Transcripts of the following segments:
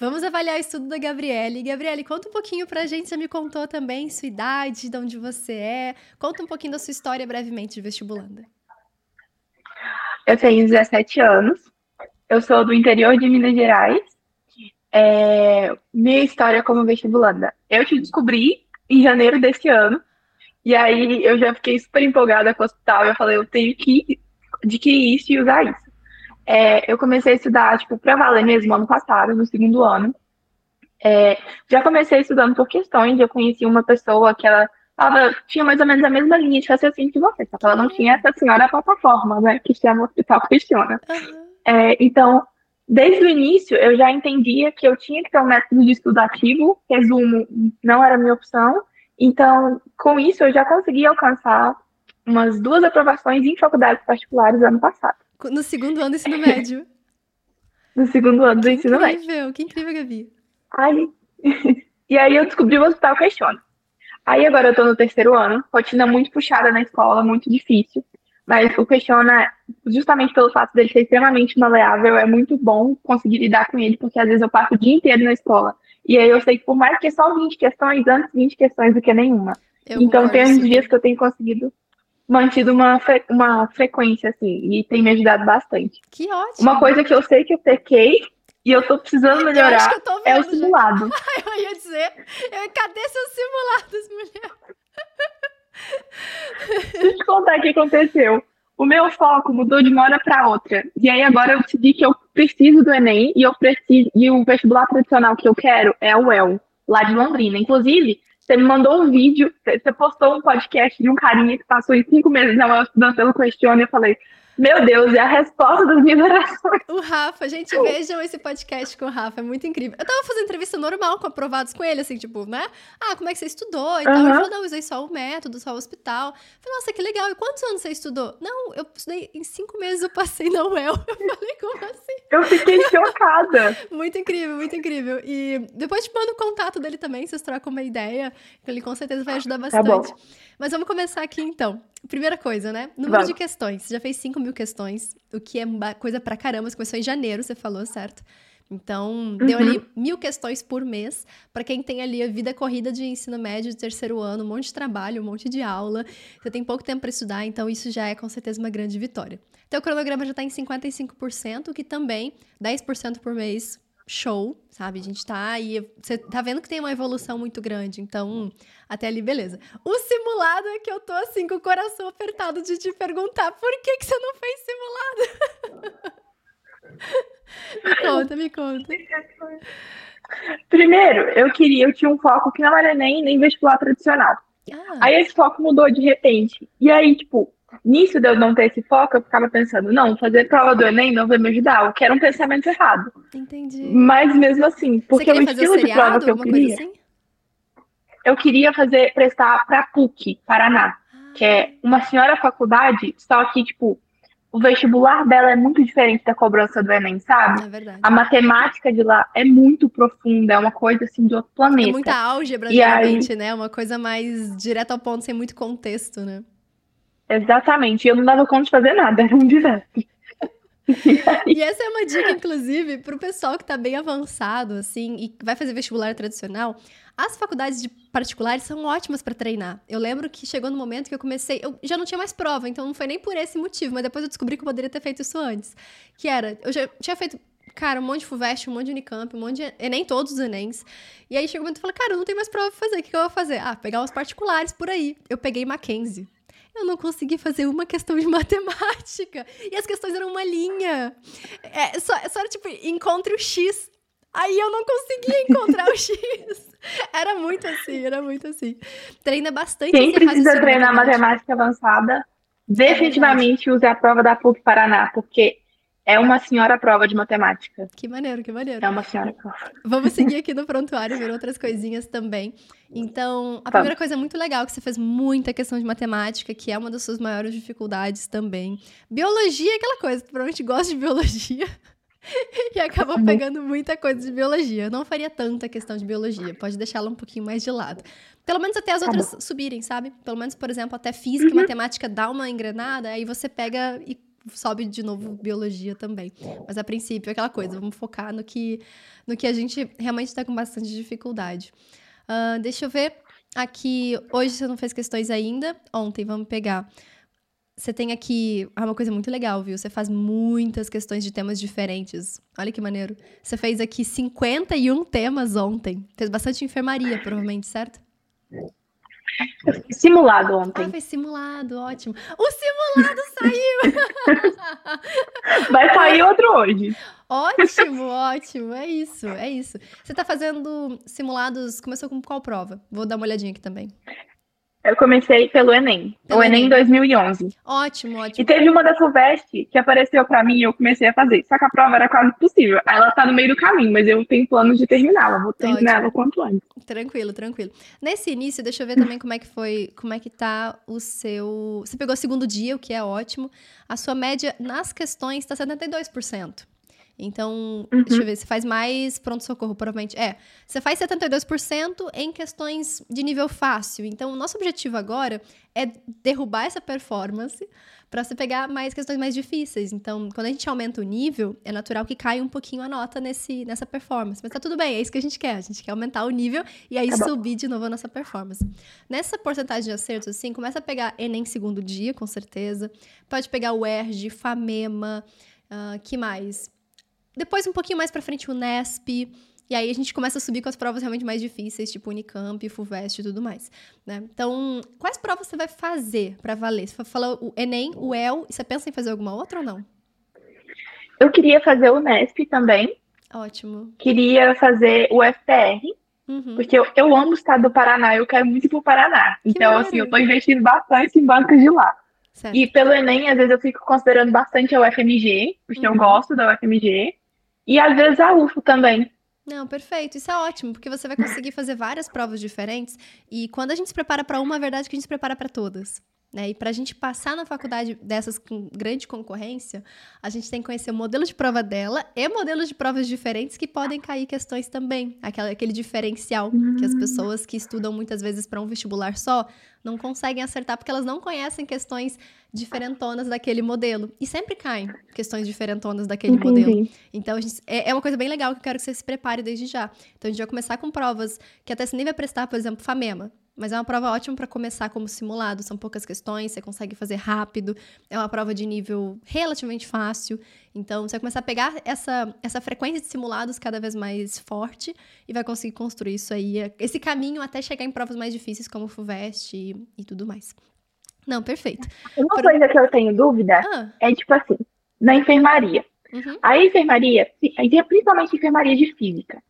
Vamos avaliar o estudo da Gabriele. Gabriele, conta um pouquinho pra gente, você me contou também sua idade, de onde você é. Conta um pouquinho da sua história brevemente de vestibulanda. Eu tenho 17 anos, eu sou do interior de Minas Gerais. É... Minha história como vestibulanda. Eu te descobri em janeiro desse ano, e aí eu já fiquei super empolgada com o hospital. Eu falei, eu tenho que adquirir isso e usar isso. É, eu comecei a estudar, tipo, pra valer mesmo ano passado, no segundo ano. É, já comecei estudando por questões, eu conheci uma pessoa que ela ela tinha mais ou menos a mesma linha de raciocínio que você, só que ela não tinha essa senhora plataforma, né, que chama Hospital Questiona. Uhum. É, então, desde o início, eu já entendia que eu tinha que ter um método de estudo ativo, resumo, não era minha opção, então, com isso, eu já consegui alcançar umas duas aprovações em faculdades particulares ano passado. No segundo ano do ensino médio? no segundo ano do que ensino incrível, médio. Que incrível, Gabi. Aí, e aí eu descobri o Hospital Questiona. Aí agora eu tô no terceiro ano, rotina muito puxada na escola, muito difícil. Mas o Questiona, justamente pelo fato dele ser extremamente maleável, é muito bom conseguir lidar com ele, porque às vezes eu passo o dia inteiro na escola. E aí eu sei que por mais que é só 20 questões, antes 20 questões do que nenhuma. Eu então tem uns dias que eu tenho conseguido mantido uma, fre uma frequência, assim, e tem me ajudado bastante. Que ótimo. Uma coisa que eu sei que eu pequei e eu tô precisando melhorar eu tô é o simulado. Já. eu ia dizer, eu, cadê seus simulados, mulher? Deixa eu te contar o que aconteceu. O meu foco mudou de uma hora para outra. E aí agora eu decidi que eu preciso do Enem e eu preciso e o vestibular tradicional que eu quero é o UEL, lá de Londrina. Inclusive, você me mandou um vídeo, você postou um podcast de um carinha que passou em cinco meses na UEL estudando pelo Questione. Eu falei, meu Deus, é a resposta das minhas orações. O Rafa, gente, vejam esse podcast com o Rafa, é muito incrível. Eu tava fazendo entrevista normal com aprovados com ele, assim, tipo, né? Ah, como é que você estudou e uhum. tal. Ele falou, não, usei só o método, só o hospital. Eu falei, nossa, que legal. E quantos anos você estudou? Não, eu estudei em cinco meses, eu passei na UEL. Eu falei, como assim? Eu fiquei chocada. muito incrível, muito incrível. E depois te mando o contato dele também, vocês trocam uma ideia, que ele com certeza vai ajudar bastante. Tá bom. Mas vamos começar aqui então. Primeira coisa, né? Número vamos. de questões. Você já fez 5 mil questões, o que é coisa pra caramba. Você começou em janeiro, você falou, certo? Então, uhum. deu ali mil questões por mês para quem tem ali a vida corrida de ensino médio de terceiro ano, um monte de trabalho, um monte de aula. Você tem pouco tempo para estudar, então isso já é com certeza uma grande vitória. Então, o cronograma já está em 55%, que também 10% por mês show, sabe? A gente tá aí, você tá vendo que tem uma evolução muito grande, então até ali beleza. O simulado é que eu tô assim com o coração apertado de te perguntar por que que você não fez simulado? me conta, me conta. Primeiro, eu queria, eu tinha um foco que não era nem, nem vestibular tradicional. Ah. Aí esse foco mudou de repente. E aí, tipo, Nisso de eu não ter esse foco, eu ficava pensando, não, fazer prova do Enem não vai me ajudar, o que era um pensamento errado. Entendi. Mas mesmo assim, porque o estilo de prova que eu queria. Assim? Eu queria fazer, prestar para PUC, Paraná, ah. que é uma senhora faculdade, só que, tipo, o vestibular dela é muito diferente da cobrança do Enem, sabe? É verdade. A matemática de lá é muito profunda, é uma coisa assim de outro planeta. É muita álgebra, geralmente, aí... né? Uma coisa mais direta ao ponto, sem muito contexto, né? Exatamente. E eu não dava conta de fazer nada, era um desastre. e essa é uma dica, inclusive, para o pessoal que está bem avançado, assim, e vai fazer vestibular tradicional. As faculdades de particulares são ótimas para treinar. Eu lembro que chegou no momento que eu comecei, eu já não tinha mais prova, então não foi nem por esse motivo, mas depois eu descobri que eu poderia ter feito isso antes. Que era, eu já tinha feito cara, um monte de FUVEST, um monte de Unicamp, um monte de Enem, todos os Enems. E aí chegou o momento e falei, cara, eu não tenho mais prova pra fazer, o que, que eu vou fazer? Ah, pegar os particulares por aí. Eu peguei Mackenzie eu não consegui fazer uma questão de matemática. E as questões eram uma linha. É, só, só era tipo, encontre o X. Aí eu não conseguia encontrar o X. Era muito assim, era muito assim. Treina bastante. Quem precisa treinar matemática avançada, definitivamente é use a prova da PUC Paraná, porque é uma senhora prova de matemática. Que maneiro, que maneiro. É uma senhora prova. Vamos seguir aqui no prontuário, ver outras coisinhas também. Então, a primeira coisa muito legal que você fez muita questão de matemática, que é uma das suas maiores dificuldades também. Biologia é aquela coisa, tu provavelmente gosta de biologia. e acabou pegando muita coisa de biologia. Eu não faria tanta questão de biologia, pode deixá-la um pouquinho mais de lado. Pelo menos até as tá outras subirem, sabe? Pelo menos, por exemplo, até física e uhum. matemática dá uma engrenada, aí você pega e sobe de novo biologia também. Mas a princípio é aquela coisa, vamos focar no que, no que a gente realmente está com bastante dificuldade. Uh, deixa eu ver. Aqui, hoje você não fez questões ainda. Ontem, vamos pegar. Você tem aqui ah, uma coisa muito legal, viu? Você faz muitas questões de temas diferentes. Olha que maneiro. Você fez aqui 51 temas ontem. Fez bastante enfermaria, provavelmente, certo? Simulado ontem. Ah, foi simulado, ótimo. O simulado saiu! Vai sair outro hoje. Ótimo, ótimo. É isso, é isso. Você tá fazendo simulados. Começou com qual prova? Vou dar uma olhadinha aqui também. Eu comecei pelo Enem. Pelo o Enem, Enem 2011. Ótimo, ótimo. E teve uma da FUVEST que apareceu para mim e eu comecei a fazer. Só que a prova era quase possível. Ela tá no meio do caminho, mas eu tenho planos de terminá-la. Vou terminar ela quanto antes. Tranquilo, tranquilo. Nesse início, deixa eu ver também como é que foi, como é que tá o seu... Você pegou o segundo dia, o que é ótimo. A sua média nas questões tá 72%. Então, uhum. deixa eu ver, você faz mais pronto-socorro, provavelmente. É, você faz 72% em questões de nível fácil. Então, o nosso objetivo agora é derrubar essa performance para você pegar mais questões mais difíceis. Então, quando a gente aumenta o nível, é natural que caia um pouquinho a nota nesse, nessa performance. Mas tá tudo bem, é isso que a gente quer. A gente quer aumentar o nível e aí tá subir de novo a nossa performance. Nessa porcentagem de acertos, assim, começa a pegar Enem segundo dia, com certeza. Pode pegar o ERG, FAMEMA, uh, que mais? Depois, um pouquinho mais pra frente, o NESP. E aí a gente começa a subir com as provas realmente mais difíceis, tipo Unicamp, FUVEST e tudo mais, né? Então, quais provas você vai fazer para valer? Você falou o Enem, o EL, e você pensa em fazer alguma outra ou não? Eu queria fazer o NESP também. Ótimo. Queria fazer o FPR, uhum. porque eu, eu amo o estado do Paraná, eu quero muito ir pro Paraná. Que então, assim, eu tô investindo bastante em bancos de lá. Certo. E pelo Enem, às vezes eu fico considerando bastante a UFMG, porque uhum. eu gosto da UFMG. E às vezes a UFO também. Não, perfeito. Isso é ótimo, porque você vai conseguir fazer várias provas diferentes. E quando a gente se prepara para uma, a verdade é que a gente se prepara para todas. Né? E para a gente passar na faculdade dessas com grande concorrência, a gente tem que conhecer o modelo de prova dela e modelos de provas diferentes que podem cair questões também. Aquela, aquele diferencial uhum. que as hum. pessoas que estudam muitas vezes para um vestibular só não conseguem acertar porque elas não conhecem questões diferentonas daquele modelo. E sempre caem questões diferentonas daquele Entendi. modelo. Então, gente, é, é, uma coisa bem legal que eu quero que você se prepare desde já. Então, a gente vai começar com provas que até se nem vai prestar, por exemplo, FAMEMA. Mas é uma prova ótima para começar como simulado, são poucas questões, você consegue fazer rápido, é uma prova de nível relativamente fácil. Então, você vai começar a pegar essa, essa frequência de simulados cada vez mais forte e vai conseguir construir isso aí, esse caminho até chegar em provas mais difíceis como o FUVEST e, e tudo mais. Não, perfeito. Uma Por... coisa que eu tenho dúvida ah. é, tipo assim, na enfermaria. Uhum. A enfermaria, principalmente a enfermaria de física,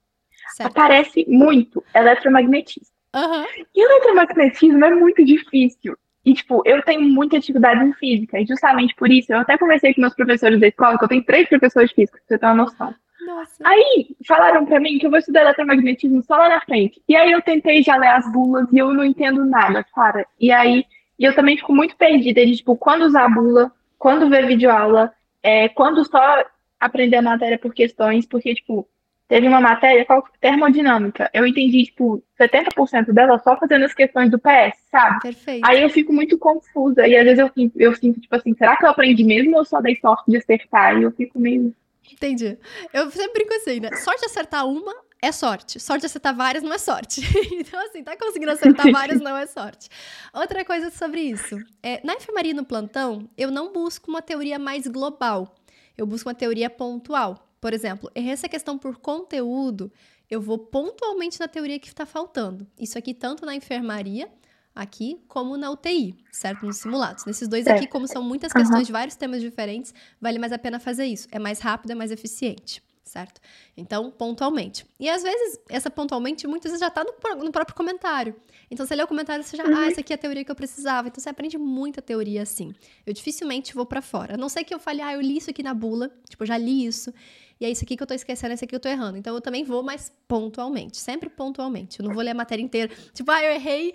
certo. aparece muito eletromagnetismo. Uhum. E o eletromagnetismo é muito difícil. E, tipo, eu tenho muita dificuldade em física. E justamente por isso, eu até conversei com meus professores da escola, que eu tenho três professores de física, pra você ter uma noção. Nossa. Aí, falaram pra mim que eu vou estudar eletromagnetismo só lá na frente. E aí eu tentei já ler as bulas e eu não entendo nada, cara. E aí, eu também fico muito perdida de, tipo, quando usar a bula, quando ver videoaula, é, quando só aprender a matéria por questões, porque, tipo, Teve uma matéria, qual termodinâmica. Eu entendi, tipo, 70% dela só fazendo as questões do PS, sabe? Perfeito. Aí eu fico muito confusa. E às vezes eu, eu sinto, tipo assim, será que eu aprendi mesmo ou só dei sorte de acertar? E eu fico meio. Entendi. Eu sempre brinco assim, né? Sorte de acertar uma é sorte. Sorte de acertar várias não é sorte. então, assim, tá conseguindo acertar várias não é sorte. Outra coisa sobre isso. É, na enfermaria no plantão, eu não busco uma teoria mais global. Eu busco uma teoria pontual. Por exemplo, essa questão por conteúdo, eu vou pontualmente na teoria que está faltando. Isso aqui tanto na enfermaria, aqui, como na UTI, certo? Nos simulados. Nesses dois aqui, como são muitas questões uhum. de vários temas diferentes, vale mais a pena fazer isso. É mais rápido, é mais eficiente, certo? Então, pontualmente. E às vezes, essa pontualmente, muitas vezes já está no, no, próprio comentário. Então, você lê o comentário, você já, uhum. ah, essa aqui é a teoria que eu precisava. Então, você aprende muita teoria assim. Eu dificilmente vou para fora. A não ser que eu fale, ah, eu li isso aqui na bula, tipo, eu já li isso e é isso aqui que eu tô esquecendo, é isso aqui que eu tô errando. Então eu também vou, mas pontualmente, sempre pontualmente. Eu não vou ler a matéria inteira. Tipo, ah, eu errei,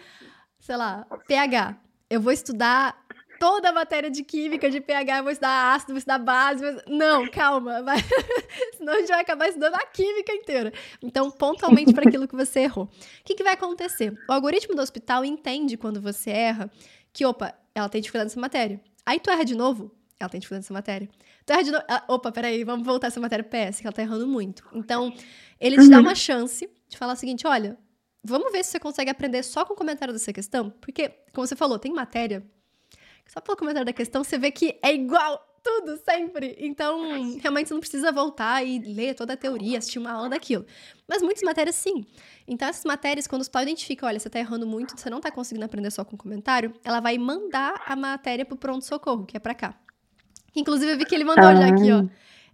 sei lá, pH. Eu vou estudar toda a matéria de química, de pH, eu vou estudar ácido, vou estudar base. Vou... Não, calma. Vai... Senão a gente vai acabar estudando a química inteira. Então, pontualmente para aquilo que você errou. O que, que vai acontecer? O algoritmo do hospital entende quando você erra que, opa, ela tem dificuldade nessa matéria. Aí tu erra de novo, ela tem dificuldade nessa matéria. Tu erra de novo. Ah, opa, peraí, vamos voltar essa matéria PS, que ela tá errando muito. Então, ele te uhum. dá uma chance de falar o seguinte: olha, vamos ver se você consegue aprender só com o comentário dessa questão. Porque, como você falou, tem matéria. Só pelo comentário da questão, você vê que é igual tudo, sempre. Então, realmente você não precisa voltar e ler toda a teoria, assistir uma aula daquilo. Mas muitas matérias, sim. Então, essas matérias, quando o hospital identifica, olha, você tá errando muito, você não tá conseguindo aprender só com comentário, ela vai mandar a matéria pro pronto-socorro, que é para cá. Inclusive, eu vi que ele mandou ah. já aqui, ó.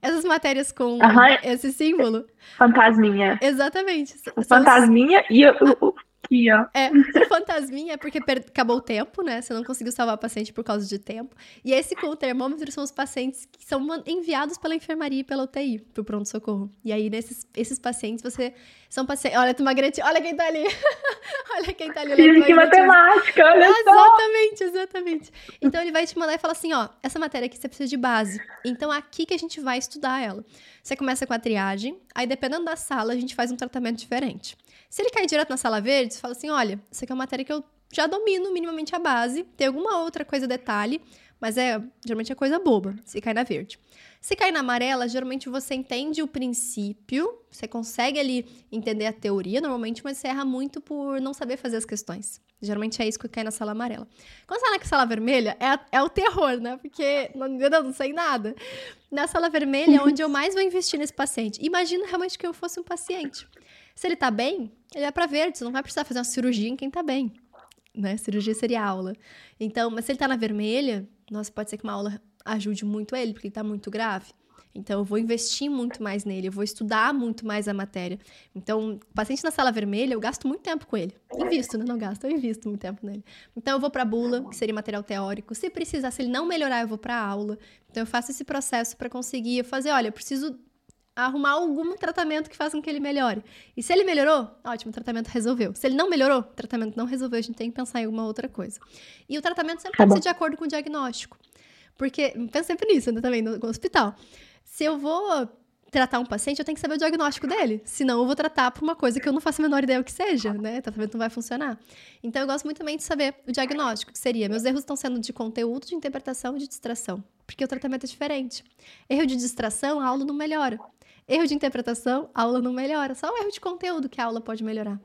Essas matérias com esse símbolo. Fantasminha. Exatamente. Fantasminha e o, o, aqui, ó. É, o fantasminha é porque acabou o tempo, né? Você não conseguiu salvar o paciente por causa de tempo. E esse com o termômetro são os pacientes que são enviados pela enfermaria e pela UTI pro pronto-socorro. E aí, nesses esses pacientes, você. São pacientes. Olha, tu Magrete, olha quem tá ali. olha quem tá ali. Física e matemática, olha Exatamente, só. exatamente. Então ele vai te mandar e falar assim: ó, essa matéria aqui você precisa de base. Então aqui que a gente vai estudar ela. Você começa com a triagem, aí dependendo da sala, a gente faz um tratamento diferente. Se ele cair direto na sala verde, você fala assim: olha, isso aqui é uma matéria que eu já domino minimamente a base, tem alguma outra coisa, detalhe, mas é geralmente é coisa boba, se cai na verde. Se cai na amarela, geralmente você entende o princípio, você consegue ali entender a teoria normalmente, mas você erra muito por não saber fazer as questões. Geralmente é isso que cai na sala amarela. Quando você tá na sala vermelha, é, é o terror, né? Porque não, eu não sei nada. Na sala vermelha é onde eu mais vou investir nesse paciente. Imagina realmente que eu fosse um paciente. Se ele tá bem, ele é para verde, você não vai precisar fazer uma cirurgia em quem tá bem. Né? Cirurgia seria aula. Então, mas se ele tá na vermelha, nossa, pode ser que uma aula ajude muito ele, porque ele tá muito grave. Então, eu vou investir muito mais nele, eu vou estudar muito mais a matéria. Então, paciente na sala vermelha, eu gasto muito tempo com ele. Invisto, né? Não gasto, eu invisto muito tempo nele. Então, eu vou para bula, que seria material teórico. Se precisar, se ele não melhorar, eu vou para aula. Então, eu faço esse processo para conseguir fazer, olha, eu preciso arrumar algum tratamento que faça com que ele melhore. E se ele melhorou, ótimo, o tratamento resolveu. Se ele não melhorou, o tratamento não resolveu, a gente tem que pensar em alguma outra coisa. E o tratamento sempre tá tem que ser de acordo com o diagnóstico. Porque, pensa sempre nisso, né, também, no, no hospital. Se eu vou tratar um paciente, eu tenho que saber o diagnóstico dele. Senão eu vou tratar por uma coisa que eu não faço a menor ideia o que seja, né? O tratamento não vai funcionar. Então eu gosto muito também de saber o diagnóstico, que seria, meus erros estão sendo de conteúdo, de interpretação e de distração. Porque o tratamento é diferente. Erro de distração, a aula não melhora. Erro de interpretação, a aula não melhora. Só o erro de conteúdo que a aula pode melhorar.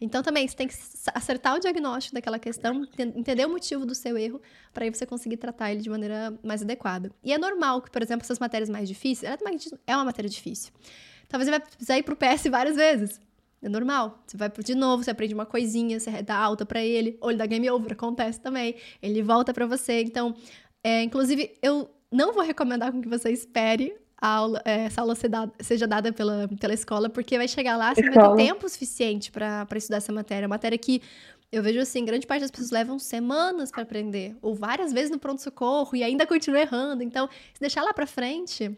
Então, também, você tem que acertar o diagnóstico daquela questão, entender o motivo do seu erro, para aí você conseguir tratar ele de maneira mais adequada. E é normal que, por exemplo, essas matérias mais difíceis, é uma matéria difícil. Talvez você vai precisar ir pro PS várias vezes. É normal. Você vai de novo, você aprende uma coisinha, você dá alta para ele, ou ele dá game over, acontece também. Ele volta para você. Então, é, inclusive, eu não vou recomendar com que você espere aula, é, essa aula seja dada pela, pela escola, porque vai chegar lá, você escola. vai ter tempo suficiente para estudar essa matéria. Matéria que eu vejo assim, grande parte das pessoas levam semanas para aprender, ou várias vezes no pronto-socorro e ainda continua errando. Então, se deixar lá para frente,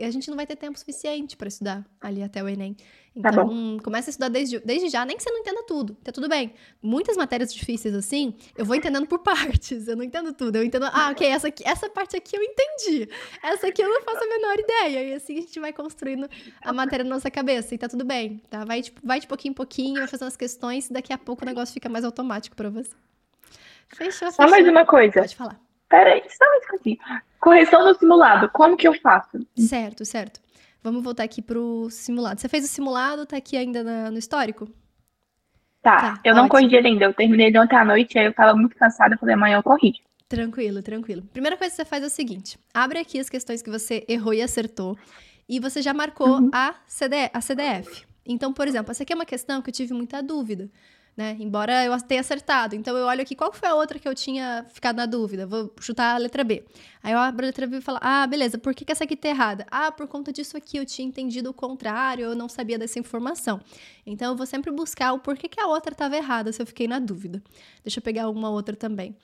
a gente não vai ter tempo suficiente para estudar ali até o Enem. Tá então, tá começa a estudar desde, desde já, nem que você não entenda tudo, tá tudo bem. Muitas matérias difíceis assim, eu vou entendendo por partes, eu não entendo tudo. Eu entendo, ah, ok, essa, aqui, essa parte aqui eu entendi, essa aqui eu não faço a menor ideia. E assim a gente vai construindo a matéria na nossa cabeça, e tá tudo bem, tá? Vai, tipo, vai de pouquinho em pouquinho, vai fazendo as questões, e daqui a pouco o negócio fica mais automático para você. Fechou, fechou. Só mais uma coisa. Pode falar. Peraí, só mais coisinha. Correção no simulado, como que eu faço? Certo, certo. Vamos voltar aqui pro simulado. Você fez o simulado, tá aqui ainda na, no histórico? Tá, tá eu não corrigi ainda. Eu terminei de ontem à noite, aí eu tava muito cansada, falei, amanhã eu corrijo. Tranquilo, tranquilo. Primeira coisa que você faz é o seguinte: abre aqui as questões que você errou e acertou, e você já marcou uhum. a, CD, a CDF. Então, por exemplo, essa aqui é uma questão que eu tive muita dúvida né? Embora eu tenha acertado. Então eu olho aqui, qual foi a outra que eu tinha ficado na dúvida? Vou chutar a letra B. Aí eu abro a letra B e falo, ah, beleza, por que, que essa aqui tá errada? Ah, por conta disso aqui eu tinha entendido o contrário, eu não sabia dessa informação. Então eu vou sempre buscar o porquê que a outra estava errada, se eu fiquei na dúvida. Deixa eu pegar alguma outra também.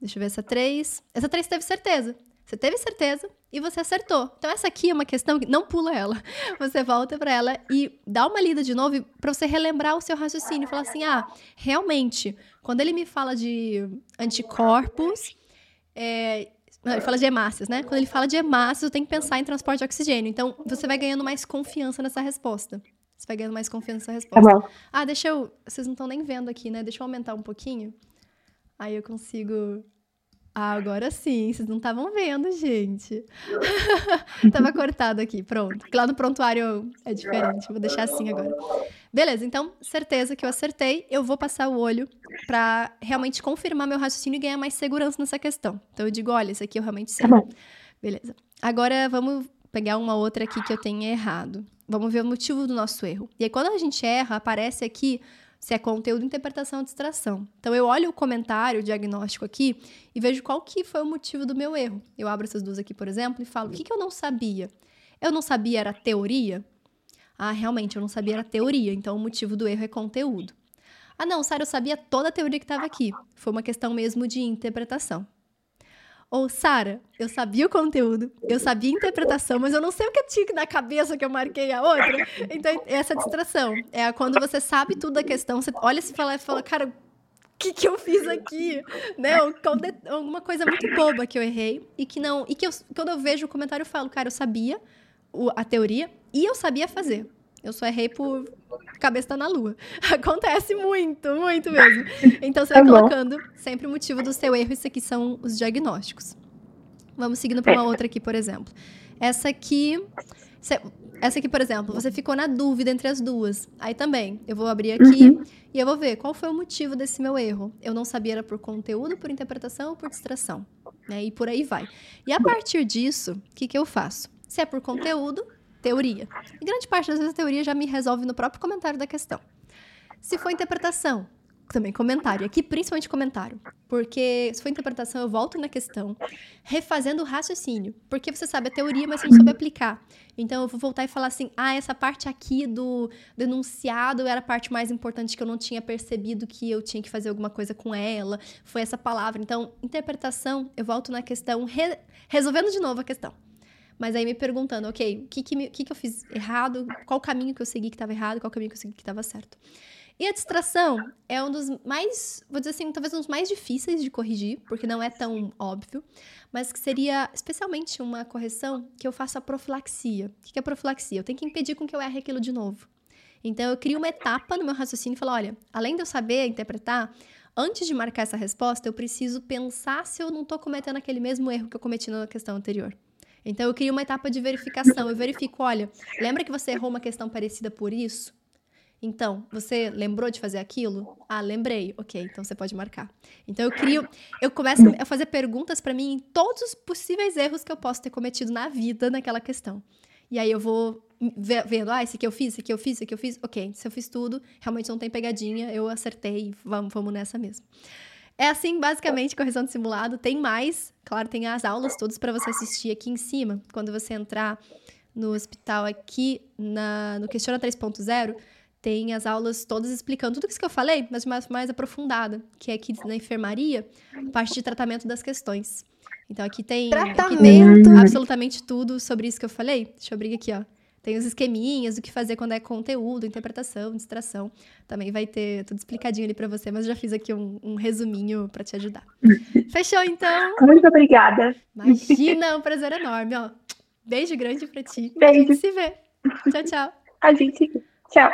Deixa eu ver essa 3. Essa 3 teve certeza. Você teve certeza e você acertou. Então essa aqui é uma questão que não pula ela. Você volta para ela e dá uma lida de novo para você relembrar o seu raciocínio, falar assim: "Ah, realmente, quando ele me fala de anticorpos, é, ele fala de hemácias, né? Quando ele fala de hemácias, eu tenho que pensar em transporte de oxigênio. Então, você vai ganhando mais confiança nessa resposta. Você vai ganhando mais confiança nessa resposta. Tá bom. Ah, deixa eu. Vocês não estão nem vendo aqui, né? Deixa eu aumentar um pouquinho. Aí eu consigo Ah, agora sim, vocês não estavam vendo, gente. Tava cortado aqui, pronto. Lá no prontuário é diferente, vou deixar assim agora. Beleza, então, certeza que eu acertei. Eu vou passar o olho para realmente confirmar meu raciocínio e ganhar mais segurança nessa questão. Então eu digo, olha, isso aqui eu realmente sei. Tá Beleza. Agora vamos pegar uma outra aqui que eu tenha errado. Vamos ver o motivo do nosso erro. E aí, quando a gente erra, aparece aqui se é conteúdo, interpretação ou distração. Então eu olho o comentário, o diagnóstico aqui e vejo qual que foi o motivo do meu erro. Eu abro essas duas aqui, por exemplo, e falo: o que, que eu não sabia? Eu não sabia era teoria? Ah, realmente, eu não sabia era teoria, então o motivo do erro é conteúdo. Ah, não, Sara, eu sabia toda a teoria que estava aqui. Foi uma questão mesmo de interpretação. Ou, Sara, eu sabia o conteúdo, eu sabia a interpretação, mas eu não sei o que tinha na cabeça que eu marquei a outra. Então, essa distração é quando você sabe tudo da questão, você olha se fala e fala, cara, o que, que eu fiz aqui? Né? Alguma coisa muito boba que eu errei e que não. E que eu, quando eu vejo o comentário, eu falo, cara, eu sabia a teoria e eu sabia fazer. Eu só errei por cabeça tá na lua. Acontece muito, muito mesmo. Então você vai tá colocando sempre o motivo do seu erro. Isso aqui são os diagnósticos. Vamos seguindo para uma é. outra aqui, por exemplo. Essa aqui. Essa aqui, por exemplo, você ficou na dúvida entre as duas. Aí também, eu vou abrir aqui uhum. e eu vou ver qual foi o motivo desse meu erro. Eu não sabia era por conteúdo, por interpretação ou por distração. Né? E por aí vai. E a partir disso, o que, que eu faço? Se é por conteúdo, teoria. E grande parte das vezes a teoria já me resolve no próprio comentário da questão. Se for interpretação, também comentário. Aqui, principalmente comentário. Porque se for interpretação, eu volto na questão, refazendo o raciocínio. Porque você sabe a teoria, mas você não sabe aplicar. Então, eu vou voltar e falar assim: ah, essa parte aqui do denunciado era a parte mais importante que eu não tinha percebido que eu tinha que fazer alguma coisa com ela. Foi essa palavra. Então, interpretação, eu volto na questão, re resolvendo de novo a questão. Mas aí me perguntando, ok, o que, que, que, que eu fiz errado? Qual caminho que eu segui que estava errado? Qual caminho que eu segui que estava certo? E a distração é um dos mais, vou dizer assim, talvez um dos mais difíceis de corrigir, porque não é tão óbvio, mas que seria especialmente uma correção que eu faço a profilaxia. O que é profilaxia? Eu tenho que impedir com que eu erre aquilo de novo. Então eu crio uma etapa no meu raciocínio e falo, olha, além de eu saber interpretar, antes de marcar essa resposta, eu preciso pensar se eu não estou cometendo aquele mesmo erro que eu cometi na questão anterior. Então eu crio uma etapa de verificação. Eu verifico, olha, lembra que você errou uma questão parecida por isso? Então, você lembrou de fazer aquilo? Ah, lembrei. Ok, então você pode marcar. Então eu crio, eu começo a fazer perguntas para mim em todos os possíveis erros que eu posso ter cometido na vida naquela questão. E aí eu vou vendo, ah, esse aqui eu fiz, esse aqui eu fiz, esse aqui eu fiz. Ok, se eu fiz tudo, realmente não tem pegadinha, eu acertei, vamos, vamos nessa mesmo. É assim, basicamente, correção de simulado. Tem mais, claro, tem as aulas todas para você assistir aqui em cima. Quando você entrar no hospital aqui, na, no Questiona 3.0, tem as aulas todas explicando tudo isso que eu falei, mas mais, mais aprofundada, que é aqui na enfermaria, parte de tratamento das questões. Então aqui tem, aqui tem absolutamente tudo sobre isso que eu falei. Deixa eu abrir aqui, ó. Tem os esqueminhas, o que fazer quando é conteúdo, interpretação, distração. Também vai ter tudo explicadinho ali para você, mas eu já fiz aqui um, um resuminho para te ajudar. Fechou, então? Muito obrigada. Imagina, um prazer enorme, ó. Beijo grande para ti. Beijo. A gente se vê. Tchau, tchau. A gente. Tchau.